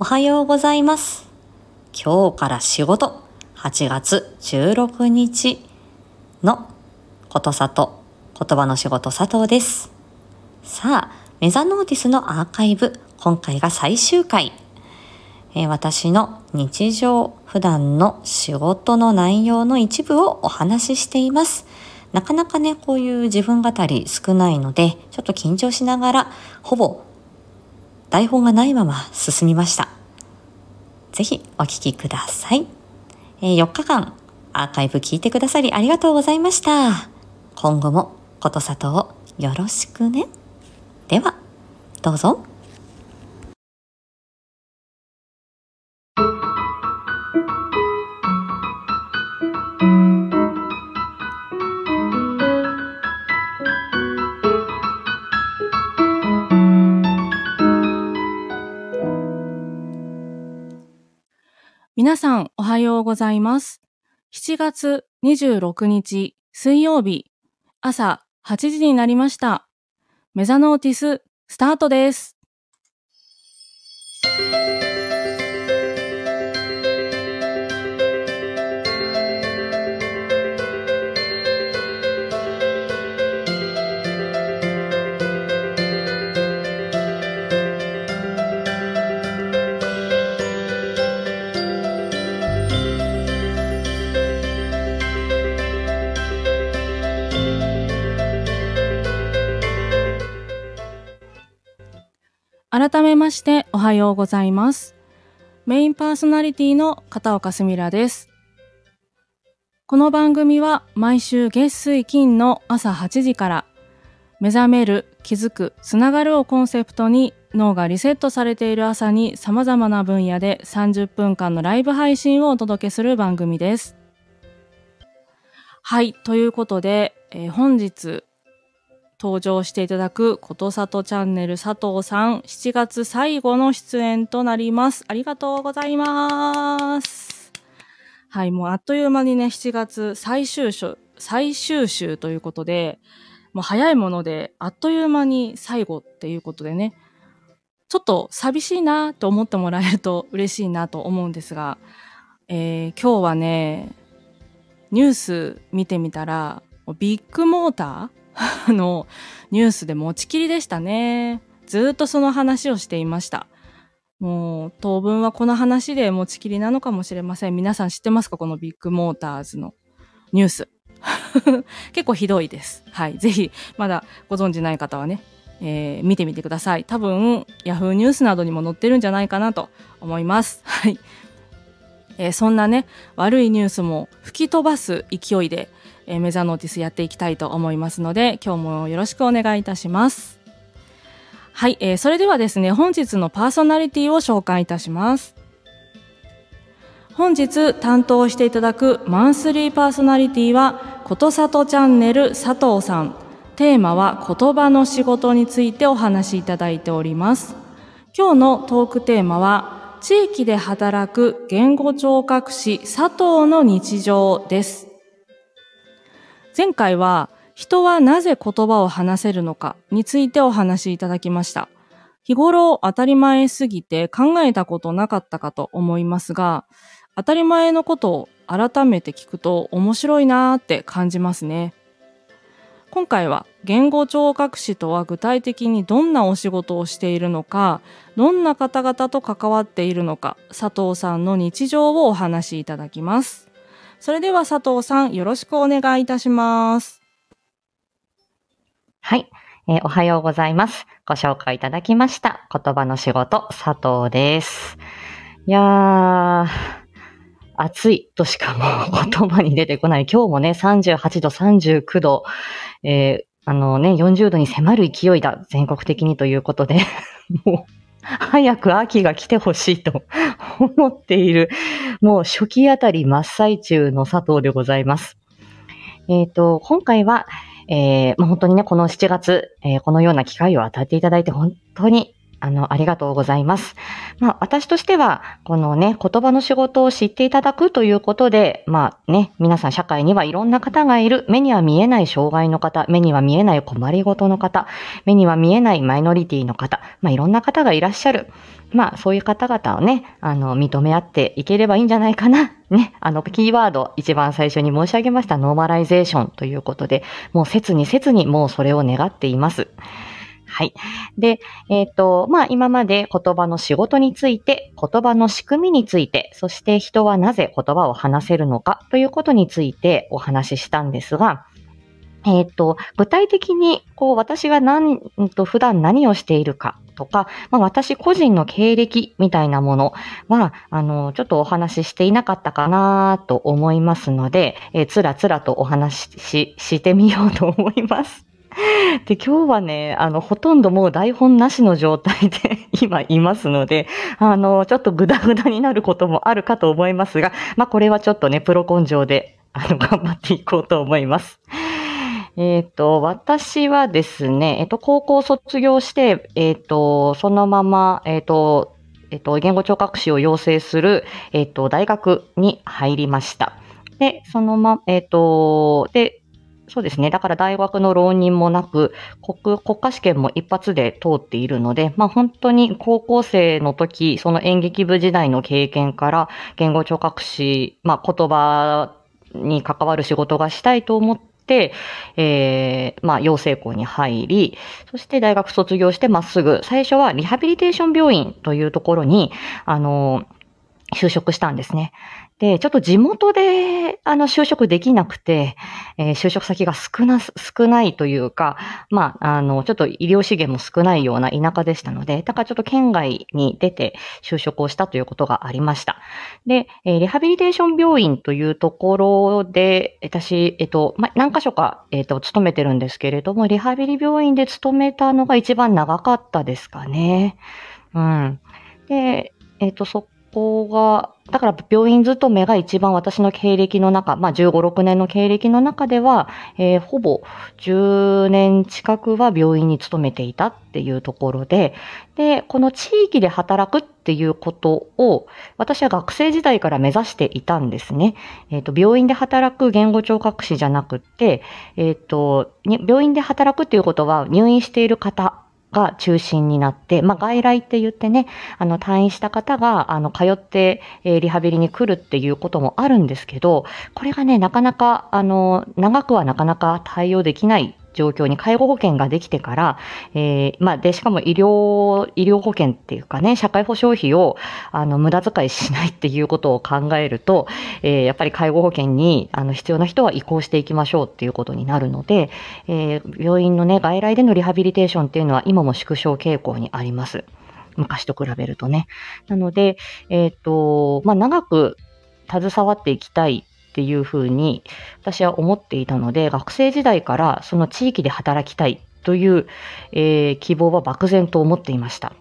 おはようございます。今日から仕事、8月16日のことさと言葉の仕事佐藤です。さあ、メザノーティスのアーカイブ、今回が最終回。えー私の日常、普段の仕事の内容の一部をお話ししています。なかなかね、こういう自分語り少ないので、ちょっと緊張しながら、ほぼ台本がないまま進みました。ぜひお聴きください。えー4日間アーカイブ聞いてくださりありがとうございました。今後もことさとをよろしくね。では、どうぞ。皆さんおはようございます。7月26日水曜日朝8時になりました。メザノーティススタートです。改めましておはようございます。メインパーソナリティの片岡すみらです。この番組は毎週月水金の朝8時から目覚める、気づく、つながるをコンセプトに脳がリセットされている朝に様々な分野で30分間のライブ配信をお届けする番組です。はい、ということで、えー本日登場していただくことさとチャンネル佐藤さん7月最後の出演となります。ありがとうございます。はいもうあっという間にね7月最終週最終週ということでもう早いものであっという間に最後っていうことでねちょっと寂しいなと思ってもらえると嬉しいなと思うんですが、えー今日はねニュース見てみたらビッグモーター あのニュースで持ちきりでしたね。ずっとその話をしていました。もう当分はこの話で持ちきりなのかもしれません。皆さん知ってますか？このビッグモーターズのニュース。結構ひどいです。はい。ぜひ、まだご存知ない方はね、えー見てみてください。多分、ヤフーニュースなどにも載ってるんじゃないかなと思います。はい。えーそんなね、悪いニュースも吹き飛ばす勢いで、えーメザノーティスやっていきたいと思いますので、今日もよろしくお願いいたします。はい、えーそれではですね、本日のパーソナリティを紹介いたします。本日担当していただくマンスリーパーソナリティは、ことさとチャンネル佐藤さん。テーマは言葉の仕事についてお話しいただいております。今日のトークテーマは、地域で働く言語聴覚士佐藤の日常です。前回は人はなぜ言葉を話せるのかについてお話しいただきました。日頃当たり前すぎて考えたことなかったかと思いますが、当たり前のことを改めて聞くと面白いなーって感じますね。今回は言語聴覚士とは具体的にどんなお仕事をしているのか、どんな方々と関わっているのか、佐藤さんの日常をお話しいただきます。それでは佐藤さん、よろしくお願いいたします。はい、えーおはようございます。ご紹介いただきました。言葉の仕事、佐藤です。いやー、暑いとしかもう言葉に出てこない。今日もね、38度、39度、えーあのね、40度に迫る勢いだ。全国的にということで、もう、早く秋が来てほしいと 思っている、もう初期あたり真っ最中の佐藤でございます。えっ、と、今回は、えーまあ本当にね、この7月、えーこのような機会を与えていただいて本当に、あの、ありがとうございます。まあ、私としては、このね、言葉の仕事を知っていただくということで、まあね、皆さん社会にはいろんな方がいる。目には見えない障害の方、目には見えない困りごとの方、目には見えないマイノリティの方、まあ、いろんな方がいらっしゃる。まあ、そういう方々をね、あの、認め合っていければいいんじゃないかな。ね、あの、キーワード、一番最初に申し上げましたノーマライゼーションということで、もう切に切にもうそれを願っています。はい。で、えっ、ー、と、まあ、今まで言葉の仕事について、言葉の仕組みについて、そして人はなぜ言葉を話せるのかということについてお話ししたんですが、えっ、ー、と、具体的に、こう、私が何、と、普段何をしているかとか、まあ、私個人の経歴みたいなものは、あの、ちょっとお話ししていなかったかなと思いますので、えー、つらつらとお話しし てみようと思います。で、今日はね、あの、ほとんどもう台本なしの状態で 今いますので、あの、ちょっとグダグダになることもあるかと思いますが、まあ、これはちょっとね、プロ根性で、あの、頑張っていこうと思います。えっ、ー、と、私はですね、えっ、ー、と、高校卒業して、えっ、ー、と、そのまま、えっ、と、えっ、と、言語聴覚士を養成する、えっ、と、大学に入りました。で、そのま、えっ、と、で、そうですね。だから大学の浪人もなく、国、国家試験も一発で通っているので、まあ本当に高校生の時、その演劇部時代の経験から、言語聴覚士、まあ言葉に関わる仕事がしたいと思って、えー、まあ、養成校に入り、そして大学卒業してまっすぐ、最初はリハビリテーション病院というところに、あの、就職したんですね。で、ちょっと地元で、あの、就職できなくて、えー、就職先が少な、少ないというか、まあ、あの、ちょっと医療資源も少ないような田舎でしたので、だからちょっと県外に出て就職をしたということがありました。で、えー、リハビリテーション病院というところで、私、えっと、まあ、何箇所か、えっと、勤めてるんですけれども、リハビリ病院で勤めたのが一番長かったですかね。うん。で、えっと、そこが、だから病院勤めが一番私の経歴の中、まあ15、6年の経歴の中では、えー、ほぼ10年近くは病院に勤めていたっていうところで、で、この地域で働くっていうことを私は学生時代から目指していたんですね。えっ、ー、と、病院で働く言語聴覚士じゃなくて、えっ、ー、と、病院で働くっていうことは入院している方が中心になって、まあ、外来って言ってね、あの、退院した方が、あの、通って、え、リハビリに来るっていうこともあるんですけど、これがね、なかなか、あの、長くはなかなか対応できない状況に介護保険ができてから、えー、まあ、で、しかも医療、医療保険っていうかね、社会保障費を、あの、無駄遣いしないっていうことを考えると、えー、やっぱり介護保険に、あの、必要な人は移行していきましょうっていうことになるので、えー、病院のね、外来でのリハビリテーションっていうのは今も縮小傾向にあります。昔と比べるとね。なので、えっ、と、まあ、長く携わっていきたいっていうふうに私は思っていたので、学生時代からその地域で働きたいという、えー、希望は漠然と思っていました。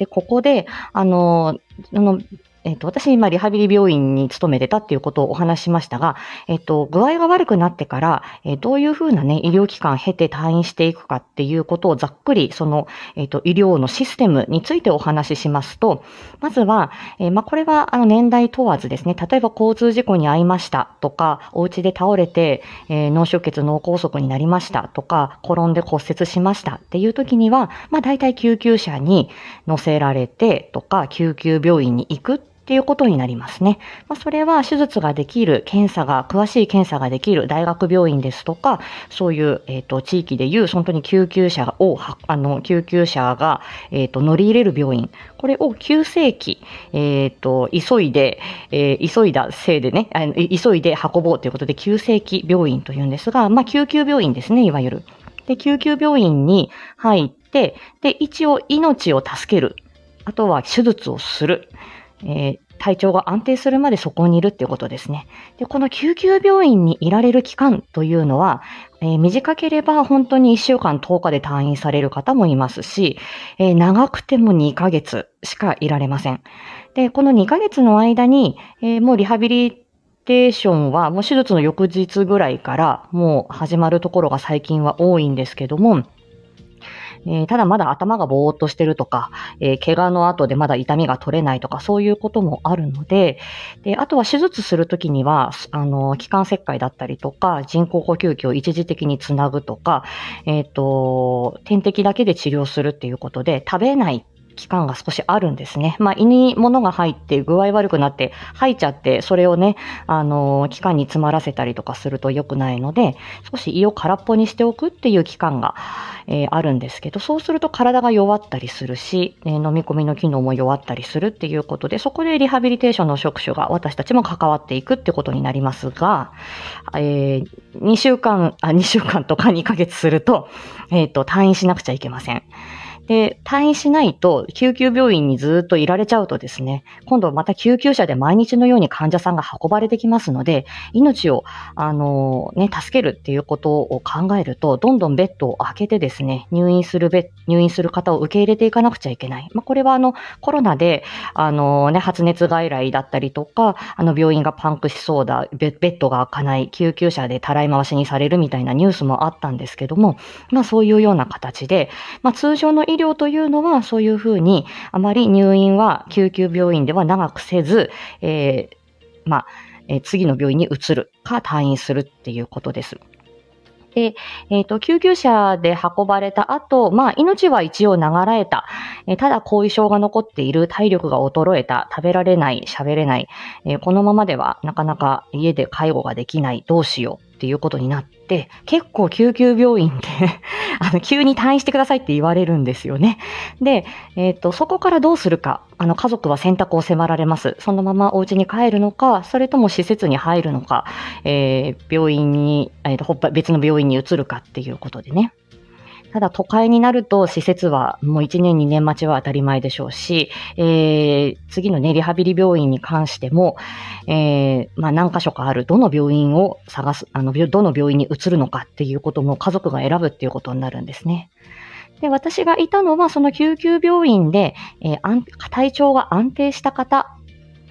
で、ここで、あの、あのえっ、と、私今リハビリ病院に勤めてたっていうことをお話しましたが、えっ、と、具合が悪くなってから、えー、どういうふうなね、医療機関経て退院していくかっていうことをざっくり、その、えっ、と、医療のシステムについてお話ししますと、まずは、えまあ、これは、あの、年代問わずですね、例えば交通事故に遭いましたとか、お家で倒れて、え脳出血脳梗塞になりましたとか、転んで骨折しましたっていう時には、まあ、大体救急車に乗せられてとか、救急病院に行くってっていうことになりますね。まあ、それは手術ができる、検査が、詳しい検査ができる大学病院ですとか、そういう、えっ、ー、と、地域でいう、本当に救急車を、あの、救急車が、えっ、ー、と、乗り入れる病院。これを急性期、えっ、ー、と、急いで、え急いだせいでね、あの急いで運ぼうということで、急性期病院というんですが、まあ、救急病院ですね、いわゆる。で、救急病院に入って、で、一応命を助ける。あとは手術をする。えー、体調が安定するまでそこにいるっていうことですね。で、この救急病院にいられる期間というのは、えー、短ければ本当に1週間10日で退院される方もいますし、えー、長くても2ヶ月しかいられません。で、この2ヶ月の間に、えー、もうリハビリテーションはもう手術の翌日ぐらいからもう始まるところが最近は多いんですけども、えー、ただまだ頭がぼーっとしてるとか、えー、怪我の後でまだ痛みが取れないとか、そういうこともあるので、で、あとは手術するときには、あの、気管切開だったりとか、人工呼吸器を一時的につなぐとか、えっ、ー、と、点滴だけで治療するっていうことで、食べない期間が少しあるんですね。まあ、胃に物が入って具合悪くなって吐いちゃって、それをね、あの、期間に詰まらせたりとかすると良くないので、少し胃を空っぽにしておくっていう期間が、えー、あるんですけど、そうすると体が弱ったりするし、えー、飲み込みの機能も弱ったりするっていうことで、そこでリハビリテーションの職種が私たちも関わっていくってことになりますが、えー、2週間、あ、2週間とか2ヶ月すると、えっ、と、退院しなくちゃいけません。で、退院しないと、救急病院にずっといられちゃうとですね、今度また救急車で毎日のように患者さんが運ばれてきますので、命を、あの、ね、助けるっていうことを考えると、どんどんベッドを開けてですね、入院するベ入院する方を受け入れていかなくちゃいけない。まあ、これはあの、コロナで、あのね、発熱外来だったりとか、あの、病院がパンクしそうだ、ベッドが開かない、救急車でたらい回しにされるみたいなニュースもあったんですけども、まあ、そういうような形で、まあ、通常の医医療というのはそういうふうにあまり入院は救急病院では長くせず、えー、まあ、えー、次の病院に移るか退院するっていうことです。で、えっ、ー、と、救急車で運ばれた後、まあ、命は一応流らえた。えー、ただ、後遺症が残っている、体力が衰えた、食べられない、喋れない、えー、このままではなかなか家で介護ができない、どうしようっていうことになって、結構救急病院って あの、急に退院してくださいって言われるんですよね。で、えっ、ー、と、そこからどうするか、あの、家族は選択を迫られます。そのままお家に帰るのか、それとも施設に入るのか、えー、病院に、えっ、ー、と、別の病院に移るかっていうことでね。ただ都会になると施設はもう1年2年待ちは当たり前でしょうし、えー、次のね、リハビリ病院に関しても、えー、まあ何箇所かある、どの病院を探す、あの、どの病院に移るのかっていうことも家族が選ぶっていうことになるんですね。で、私がいたのはその救急病院で、えー、体調が安定した方、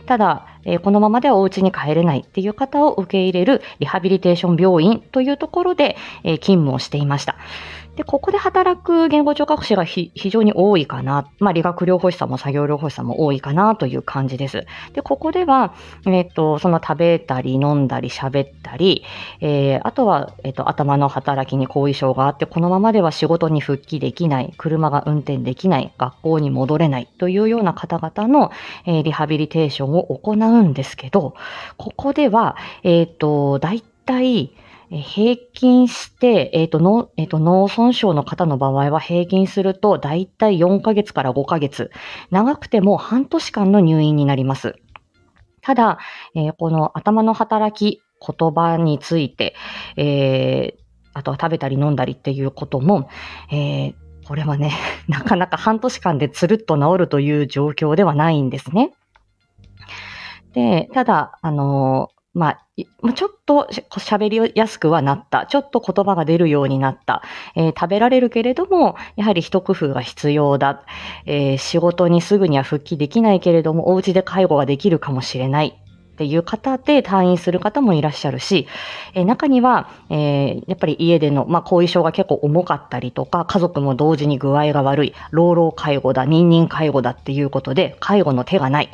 ただ、えー、このままではお家に帰れないっていう方を受け入れるリハビリテーション病院というところで、えー、勤務をしていました。で、ここで働く言語聴覚士が非常に多いかな。まあ、理学療法士さんも作業療法士さんも多いかなという感じです。で、ここでは、えっ、ー、と、その食べたり飲んだり喋ったり、えー、あとは、えっ、ー、と、頭の働きに後遺症があって、このままでは仕事に復帰できない、車が運転できない、学校に戻れないというような方々の、え、リハビリテーションを行うんですけど、ここでは、えっ、と、大体、平均して、えっ、ー、と、脳、えっ、ー、と、脳損傷の方の場合は平均すると、だいたい4ヶ月から5ヶ月。長くても半年間の入院になります。ただ、えー、この頭の働き、言葉について、えー、あとは食べたり飲んだりっていうことも、えー、これはね、なかなか半年間でつるっと治るという状況ではないんですね。で、ただ、あのまあ、ちょっと喋りやすくはなった。ちょっと言葉が出るようになった。えー、食べられるけれども、やはり一工夫が必要だ。えー、仕事にすぐには復帰できないけれども、お家で介護ができるかもしれない。っていう方で退院する方もいらっしゃるし、えー、中には、えー、やっぱり家での、まあ、後遺症が結構重かったりとか、家族も同時に具合が悪い、老老介護だ、認認介護だっていうことで、介護の手がない、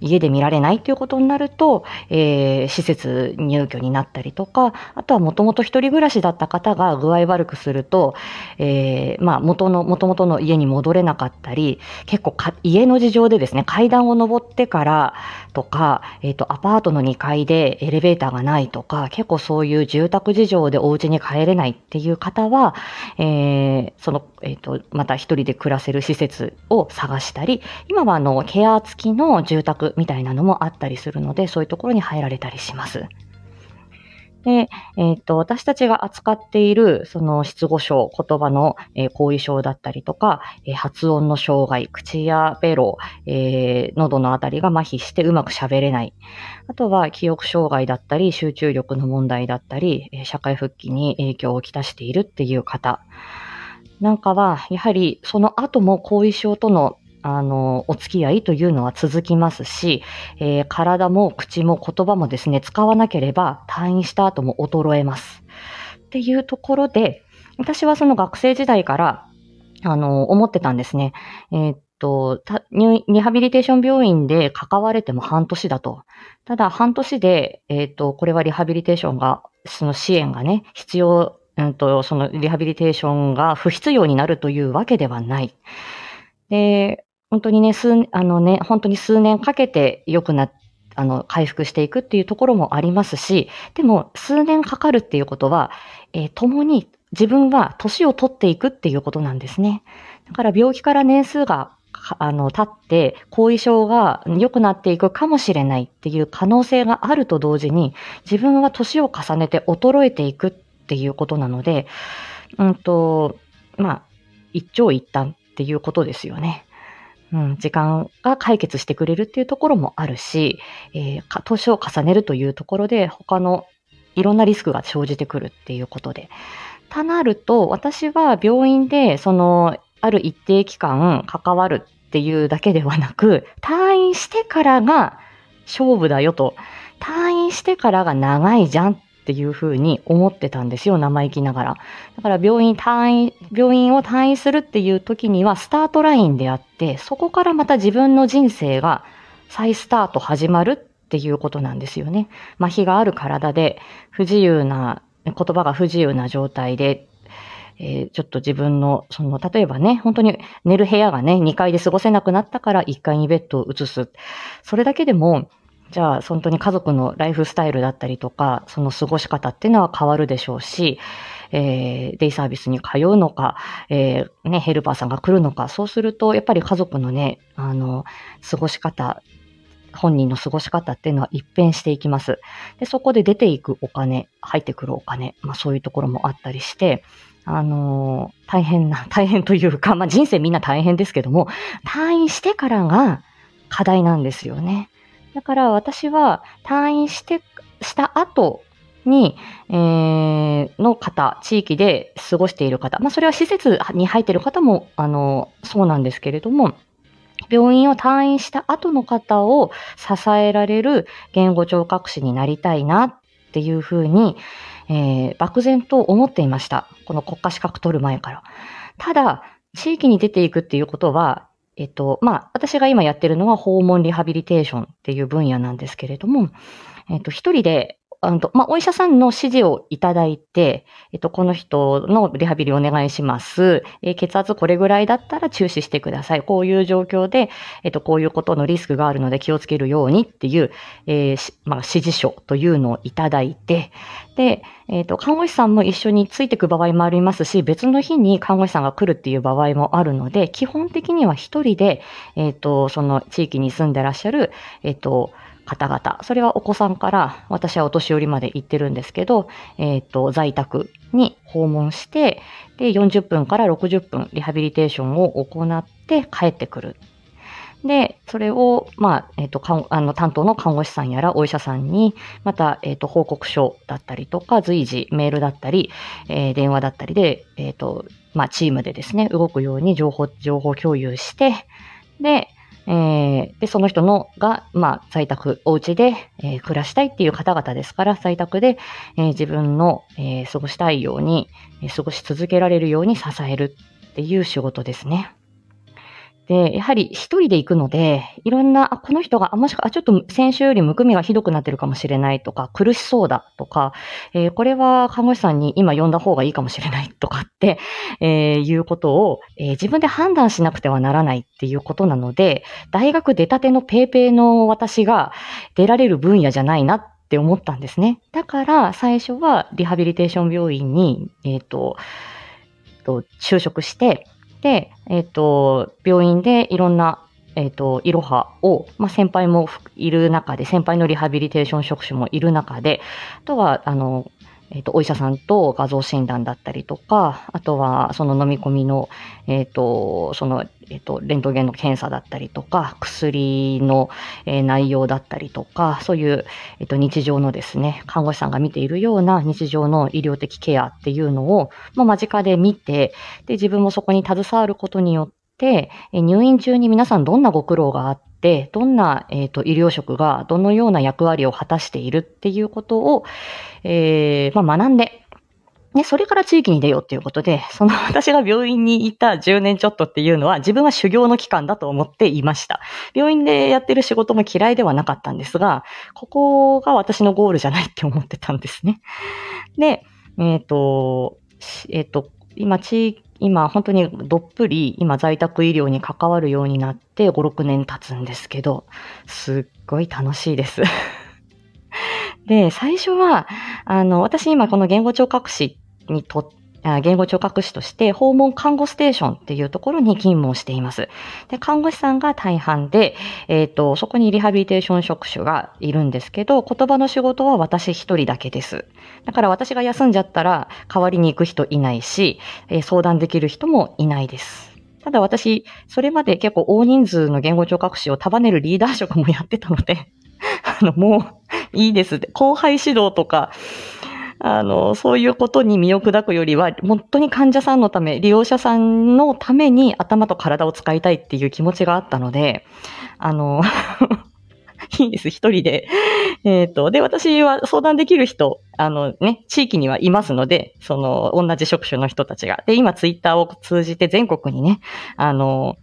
家で見られないっていうことになると、えー、施設入居になったりとか、あとはもともと一人暮らしだった方が具合悪くすると、えー、まあ、元の、元々の家に戻れなかったり、結構家の事情でですね、階段を登ってからとか、えっ、ー、と、アパパートの2階でエレベーターがないとか、結構そういう住宅事情でお家に帰れないっていう方は、えー、その、えっ、ー、と、また一人で暮らせる施設を探したり、今はあの、ケア付きの住宅みたいなのもあったりするので、そういうところに入られたりします。で、えっ、と、私たちが扱っている、その失語症、言葉の、えー、後遺症だったりとか、えー、発音の障害、口やベロ、え、喉のあたりが麻痺してうまく喋れない。あとは記憶障害だったり、集中力の問題だったり、え社会復帰に影響をきたしているっていう方。なんかは、やはりその後も後遺症とのあの、お付き合いというのは続きますし、えー、体も口も言葉もですね、使わなければ退院した後も衰えます。っていうところで、私はその学生時代から、あの、思ってたんですね。えーっと、リハビリテーション病院で関われても半年だと。ただ、半年で、えーっと、これはリハビリテーションが、その支援がね、必要、うんと、そのリハビリテーションが不必要になるというわけではない。で、本当にね、数、あのね、本当に数年かけて良くなっあの、回復していくっていうところもありますし、でも、数年かかるっていうことは、えー共に自分は年を取っていくっていうことなんですね。だから病気から年数が、あの、経って、後遺症が良くなっていくかもしれないっていう可能性があると同時に、自分は年を重ねて衰えていくっていうことなので、うんと、まあ、一長一短っていうことですよね。うん、時間が解決してくれるっていうところもあるし、えー年を重ねるというところで他のいろんなリスクが生じてくるっていうことで。たなると、私は病院で、その、ある一定期間関わるっていうだけではなく、退院してからが勝負だよと。退院してからが長いじゃんっていうふうに思ってたんですよ、生意気ながら。だから病院退院、病院を退院するっていう時にはスタートラインであって、そこからまた自分の人生が再スタート始まるっていうことなんですよね。麻痺がある体で不自由な、言葉が不自由な状態で、えーちょっと自分の、その、例えばね、本当に寝る部屋がね、2階で過ごせなくなったから1階にベッドを移す。それだけでも、じゃあ、本当に家族のライフスタイルだったりとか、その過ごし方っていうのは変わるでしょうし、えーデイサービスに通うのか、えーね、ヘルパーさんが来るのか、そうすると、やっぱり家族のね、あの、過ごし方、本人の過ごし方っていうのは一変していきます。で、そこで出ていくお金、入ってくるお金、まあそういうところもあったりして、あのー大変な、大変というか、まあ人生みんな大変ですけども、退院してからが課題なんですよね。だから私は退院して、した後に、えーの方、地域で過ごしている方、まあそれは施設に入っている方も、あの、そうなんですけれども、病院を退院した後の方を支えられる言語聴覚士になりたいなっていうふうに、えー漠然と思っていました。この国家資格取る前から。ただ、地域に出ていくっていうことは、えっと、まあ、私が今やってるのは訪問リハビリテーションっていう分野なんですけれども、えっと、一人で、あのまあ、お医者さんの指示をいただいて、えっと、この人のリハビリお願いします。えー血圧これぐらいだったら注視してください。こういう状況で、えっと、こういうことのリスクがあるので気をつけるようにっていう、えーまあ、指示書というのをいただいて、で、えっ、と、看護師さんも一緒についていく場合もありますし、別の日に看護師さんが来るっていう場合もあるので、基本的には一人で、えっ、と、その地域に住んでらっしゃる、えっ、と、方々、それはお子さんから、私はお年寄りまで行ってるんですけど、えっ、と、在宅に訪問して、で、40分から60分リハビリテーションを行って帰ってくる。で、それを、まあ、えっ、と、看あの、担当の看護師さんやらお医者さんに、また、えっ、と、報告書だったりとか、随時メールだったり、えー電話だったりで、えっ、と、まあ、チームでですね、動くように情報、情報共有して、で、えーで、その人のが、まあ、在宅、お家で、えー暮らしたいっていう方々ですから、在宅で、えー自分の、えー過ごしたいように、えー過ごし続けられるように支えるっていう仕事ですね。で、やはり一人で行くので、いろんな、あ、この人が、あ、もしくは、あ、ちょっと先週よりむくみがひどくなってるかもしれないとか、苦しそうだとか、えーこれは看護師さんに今呼んだ方がいいかもしれないとかって、えーいうことを、えー自分で判断しなくてはならないっていうことなので、大学出たてのペーペーの私が出られる分野じゃないなって思ったんですね。だから、最初はリハビリテーション病院に、えっ、と、と就職して、で、えっ、と、病院でいろんな、えっ、と、いろはを、まあ、先輩もいる中で、先輩のリハビリテーション職種もいる中で、あとは、あの、えっ、と、お医者さんと画像診断だったりとか、あとは、その飲み込みの、えっ、と、その、えっ、と、レントゲンの検査だったりとか、薬の、え内容だったりとか、そういう、えっ、と、日常のですね、看護師さんが見ているような日常の医療的ケアっていうのを、まあ、間近で見て、で、自分もそこに携わることによって、え入院中に皆さんどんなご苦労があって、どんな、えっ、と、医療職がどのような役割を果たしているっていうことを、えーまあ、学んで、で、それから地域に出ようっていうことで、その 私が病院にいた10年ちょっとっていうのは自分は修行の期間だと思っていました。病院でやってる仕事も嫌いではなかったんですが、ここが私のゴールじゃないって思ってたんですね。で、えっ、と、えっ、と、今、地、今、本当にどっぷり、今、在宅医療に関わるようになって5、6年経つんですけど、すっごい楽しいです。で、最初は、あの、私今この言語聴覚士にと言語聴覚士として訪問看護ステーションっていうところに勤務をしています。で、看護師さんが大半で、えっ、ー、と、そこにリハビリテーション職種がいるんですけど、言葉の仕事は私一人だけです。だから私が休んじゃったら代わりに行く人いないし、えー、相談できる人もいないです。ただ私、それまで結構大人数の言語聴覚士を束ねるリーダー職もやってたので、あの、もういいです。後輩指導とか、あの、そういうことに身を砕くよりは、本当に患者さんのため、利用者さんのために頭と体を使いたいっていう気持ちがあったので、あの、いいです、一人で。えっ、ー、と、で、私は相談できる人、あのね、地域にはいますので、その、同じ職種の人たちが。で、今、ツイッターを通じて全国にね、あの、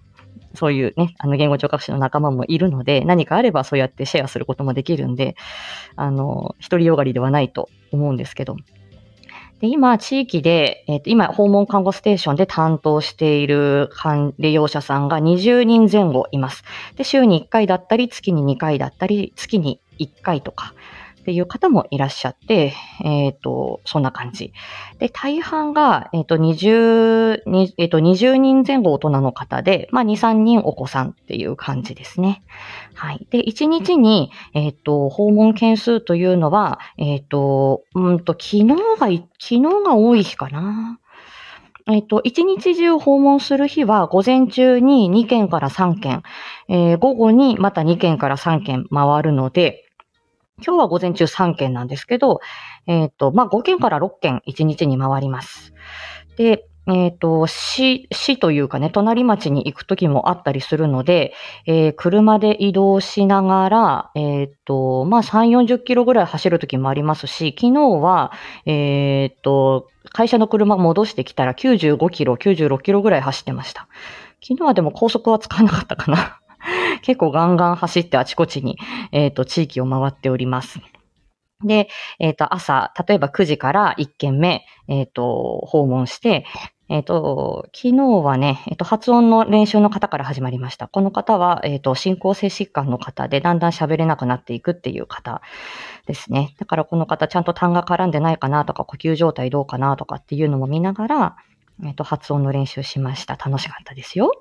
そういうね、あの、言語聴覚士の仲間もいるので、何かあればそうやってシェアすることもできるんで、あの、一人よがりではないと思うんですけど。で、今、地域で、えっ、ー、と、今、訪問看護ステーションで担当している利用者さんが20人前後います。で、週に1回だったり、月に2回だったり、月に1回とか、っていう方もいらっしゃって、えっ、ー、と、そんな感じ。で、大半が、えっ、ー、と、20、えっ、ー、と、20人前後大人の方で、まあ、2、3人お子さんっていう感じですね。はい。で、1日に、えっ、と、訪問件数というのは、えっ、と、うんと、昨日が、昨日が多い日かな。えっと、一日中訪問する日は、午前中に2件から3件、えー、午後にまた2件から3件回るので、今日は午前中3件なんですけど、えっ、ー、と、まあ、5件から6件1日に回ります。で、えっ、ー、と、市、市というかね、隣町に行く時もあったりするので、えー、車で移動しながら、えっ、ー、と、まあ、3、40キロぐらい走る時もありますし、昨日は、えっ、と、会社の車戻してきたら95キロ、96キロぐらい走ってました。昨日はでも高速は使わなかったかな。結構ガンガン走ってあちこちに、えっ、ー、と、地域を回っております。で、えっ、ー、と、朝、例えば9時から1件目、えっ、ー、と、訪問して、えっ、と、昨日はね、えっ、と、発音の練習の方から始まりました。この方は、えっ、と、進行性疾患の方で、だんだん喋れなくなっていくっていう方ですね。だからこの方、ちゃんと痰が絡んでないかなとか、呼吸状態どうかなとかっていうのも見ながら、えっ、と、発音の練習しました。楽しかったですよ。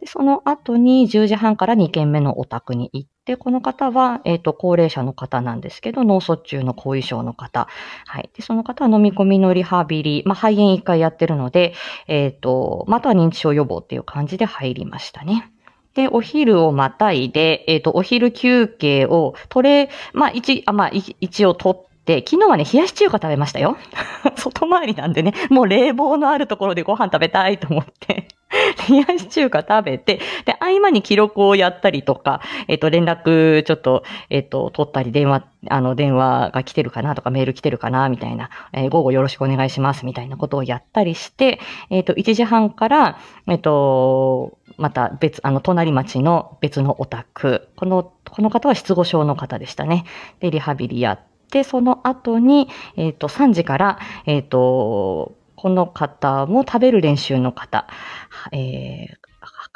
で、その後に10時半から2軒目のお宅に行って、この方は、えっ、と、高齢者の方なんですけど、脳卒中の後遺症の方。はい。で、その方は飲み込みのリハビリ、まあ、肺炎1回やってるので、えっ、と、または認知症予防っていう感じで入りましたね。で、お昼をまたいで、えっ、と、お昼休憩を取れ、まあ、一、あ、まあ、一応取っで、昨日はね、冷やし中華食べましたよ。外回りなんでね、もう冷房のあるところでご飯食べたいと思って 冷やし中華食べて、で、合間に記録をやったりとか、えっ、と、連絡ちょっと、えっ、と、取ったり、電話、あの、電話が来てるかなとか、メール来てるかな、みたいな、えー、午後よろしくお願いします、みたいなことをやったりして、えっ、と、1時半から、えっ、と、また別、あの、隣町の別のお宅。この、この方は失語症の方でしたね。で、リハビリやって、で、その後に、えっ、ー、と、3時から、えっ、ー、と、この方も食べる練習の方、えー、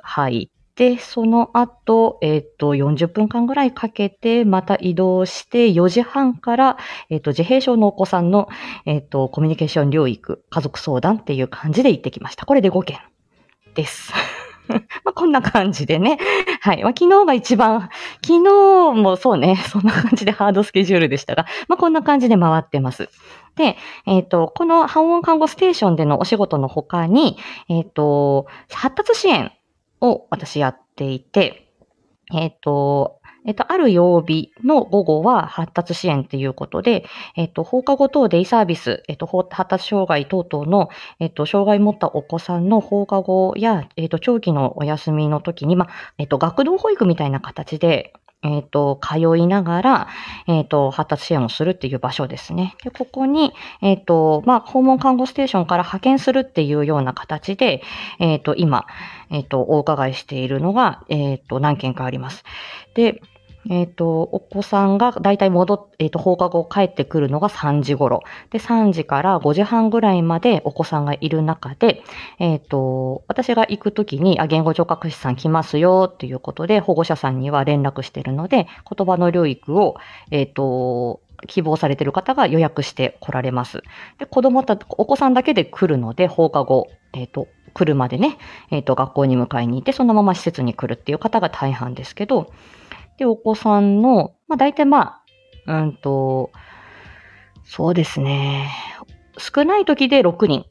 入って、その後、えっ、ー、と、40分間ぐらいかけて、また移動して、4時半から、えっ、と、自閉症のお子さんの、えっ、と、コミュニケーション療育、家族相談っていう感じで行ってきました。これで5件です。まあこんな感じでね。はい。まあ、昨日が一番、昨日もそうね、そんな感じでハードスケジュールでしたが、まあ、こんな感じで回ってます。で、えっ、ー、と、この半音看護ステーションでのお仕事の他に、えっ、ー、と、発達支援を私やっていて、えっ、ー、と、えっと、ある曜日の午後は発達支援っていうことで、えっと、放課後等デイサービス、えっと、発達障害等々の、えっと、障害を持ったお子さんの放課後や、えっと、長期のお休みの時に、まあ、えっと、学童保育みたいな形で、えっ、と、通いながら、えっ、と、発達支援をするっていう場所ですね。で、ここに、えっ、と、まあ、訪問看護ステーションから派遣するっていうような形で、えっ、と、今、えっ、と、お伺いしているのが、えっ、と、何件かあります。で、えっ、ー、と、お子さんがだいたい戻っ、えっ、ー、と、放課後帰ってくるのが3時頃。で、3時から5時半ぐらいまでお子さんがいる中で、えっ、ー、と、私が行くときに、あ、言語聴覚士さん来ますよっていうことで、保護者さんには連絡してるので、言葉の療育を、えっ、と、希望されている方が予約して来られます。で、子供た、お子さんだけで来るので、放課後、えっ、と、来るまでね、えっ、と、学校に迎えに行って、そのまま施設に来るっていう方が大半ですけど、で、お子さんの、まあ大体まあ、うんと、そうですね。少ない時で6人、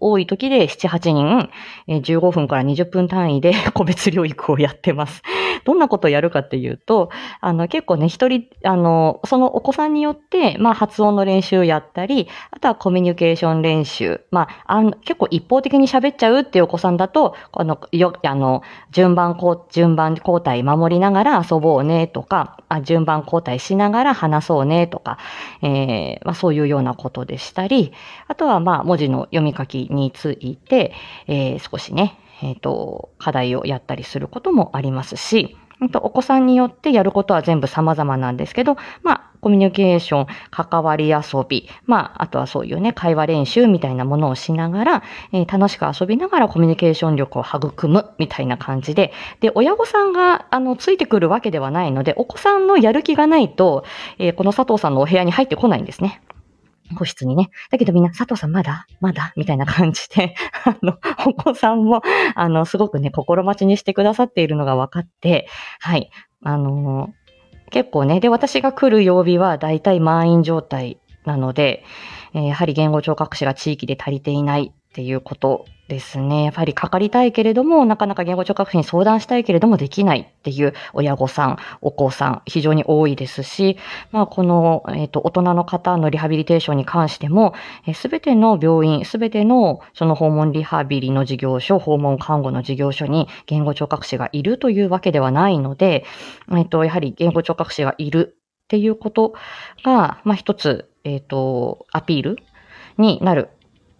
多い時で7、8人、15分から20分単位で 個別療育をやってます。どんなことをやるかっていうと、あの、結構ね、一人、あの、そのお子さんによって、まあ、発音の練習をやったり、あとはコミュニケーション練習。まあ、あの結構一方的に喋っちゃうっていうお子さんだと、あの、よ、あの、順番こう、順番交代守りながら遊ぼうねとか、あ順番交代しながら話そうねとか、えー、まあ、そういうようなことでしたり、あとは、まあ、文字の読み書きについて、えー、少しね、えっ、ー、と、課題をやったりすることもありますし、お子さんによってやることは全部様々なんですけど、まあ、コミュニケーション、関わり遊び、まあ、あとはそういうね、会話練習みたいなものをしながら、えー、楽しく遊びながらコミュニケーション力を育むみたいな感じで、で、親御さんが、あの、ついてくるわけではないので、お子さんのやる気がないと、えー、この佐藤さんのお部屋に入ってこないんですね。個室にね。だけどみんな、佐藤さんまだ？まだ？みたいな感じで、あの、お子さんも、あの、すごくね、心待ちにしてくださっているのが分かって、はい。あの、結構ね、で、私が来る曜日は大体満員状態なので、え、やはり言語聴覚士が地域で足りていないっていうことですね。やっぱりかかりたいけれども、なかなか言語聴覚士に相談したいけれどもできないっていう親御さん、お子さん、非常に多いですし、まあ、この、えっ、ー、と、大人の方のリハビリテーションに関しても、す、べ、ての病院、すべてのその訪問リハビリの事業所、訪問看護の事業所に言語聴覚士がいるというわけではないので、えっ、ー、と、やはり言語聴覚士がいるっていうことが、まあ、一つ、えっ、ー、と、アピールになる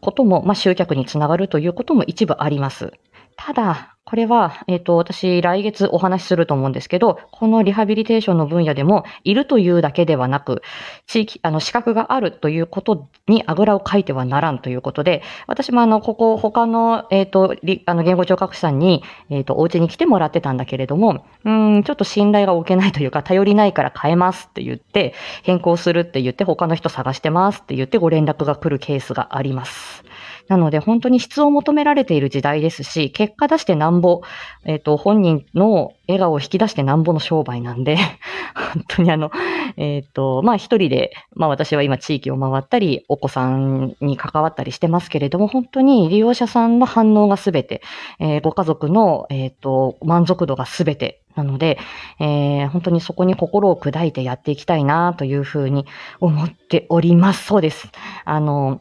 ことも、まあ、集客につながるということも一部あります。ただ、これは、えっ、ー、と、私、来月お話しすると思うんですけど、このリハビリテーションの分野でも、いるというだけではなく、地域、あの、資格があるということにあぐらをかいてはならんということで、私もあの、ここ、他の、えっ、ー、と、あの、言語聴覚士さんに、えっ、ー、と、お家に来てもらってたんだけれども、うん、ちょっと信頼が置けないというか、頼りないから変えますって言って、変更するって言って、他の人探してますって言ってご連絡が来るケースがあります。なので本当に質を求められている時代ですし、結果出してなんぼ、えっ、ー、と、本人の笑顔を引き出してなんぼの商売なんで、本当にあの、えっ、ー、と、まあ一人で、まあ私は今地域を回ったり、お子さんに関わったりしてますけれども、本当に利用者さんの反応がすべて、えー、ご家族の、えっ、と、満足度がすべてなので、えー、本当にそこに心を砕いてやっていきたいなというふうに思っております。そうです。あの、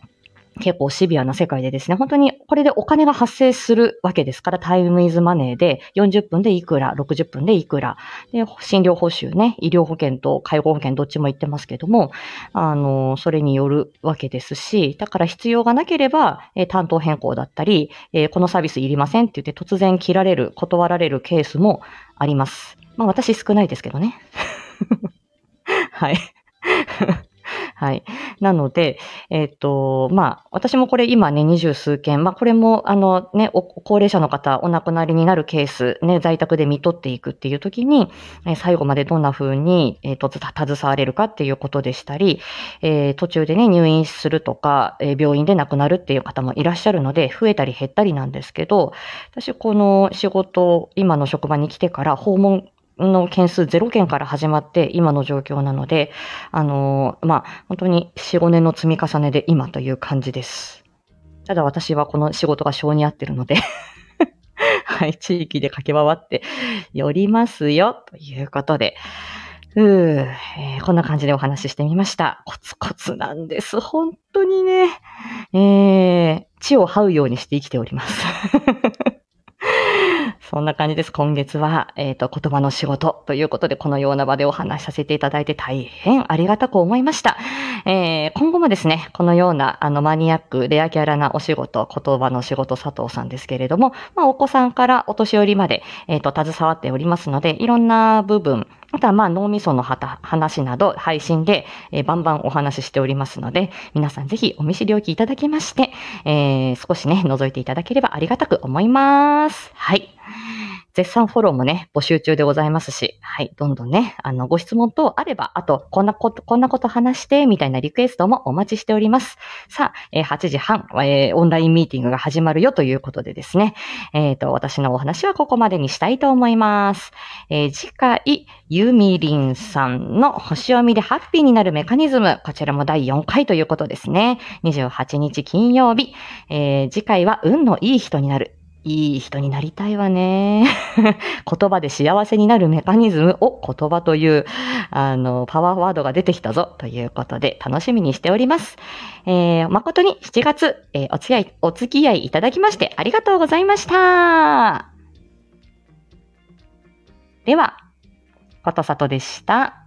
結構シビアな世界でですね、本当にこれでお金が発生するわけですから、タイムイズマネーで40分でいくら、60分でいくら、で、診療報酬ね、医療保険と介護保険どっちも言ってますけども、あの、それによるわけですし、だから必要がなければ、え担当変更だったり、えこのサービスいりませんって言って突然切られる、断られるケースもあります。まあ私少ないですけどね。はい。はい。なので、えっ、ー、と、まあ、私もこれ今ね、二十数件、まあ、これも、あのね、高齢者の方、お亡くなりになるケース、ね、在宅で見取っていくっていう時に、え、最後までどんな風に、えっ、ー、と、携われるかっていうことでしたり、えー、途中でね、入院するとか、え、病院で亡くなるっていう方もいらっしゃるので、増えたり減ったりなんですけど、私、この仕事、今の職場に来てから訪問の件数0件から始まって今の状況なので、あの、まあ、本当に4、5年の積み重ねで今という感じです。ただ私はこの仕事が性に合ってるので はい、地域で駆け回って寄りますよ、ということで、うー、えー、こんな感じでお話ししてみました。コツコツなんです。本当にね。えー、地を這うようにして生きております。そんな感じです。今月は、えっ、と、言葉の仕事ということで、このような場でお話しさせていただいて大変ありがたく思いました。えー今後もですね、このような、あの、マニアック、レアキャラなお仕事、言葉の仕事佐藤さんですけれども、まあ、お子さんからお年寄りまで、えっ、と、携わっておりますので、いろんな部分、あとはまあ脳みそのはた話など配信で、えーバンバンお話ししておりますので、皆さんぜひお見知りおきいただきまして、えー少しね、覗いていただければありがたく思います。はい。絶賛フォローもね、募集中でございますし、はい、どんどんね、あの、ご質問等あれば、あと、こんなこと、こんなこと話して、みたいなリクエストもお待ちしております。さあ、えー8時半、えーオンラインミーティングが始まるよということでですね、えっ、と、私のお話はここまでにしたいと思います。え次回、ゆみりんさんの星読みでハッピーになるメカニズム、こちらも第4回ということですね。28日金曜日、えー次回は運のいい人になる。いい人になりたいわね。言葉で幸せになるメカニズムを言葉という、あの、パワーワードが出てきたぞということで楽しみにしております。えー誠に7月、えーお付き合い、お付き合いいただきましてありがとうございました。では、ことさとでした。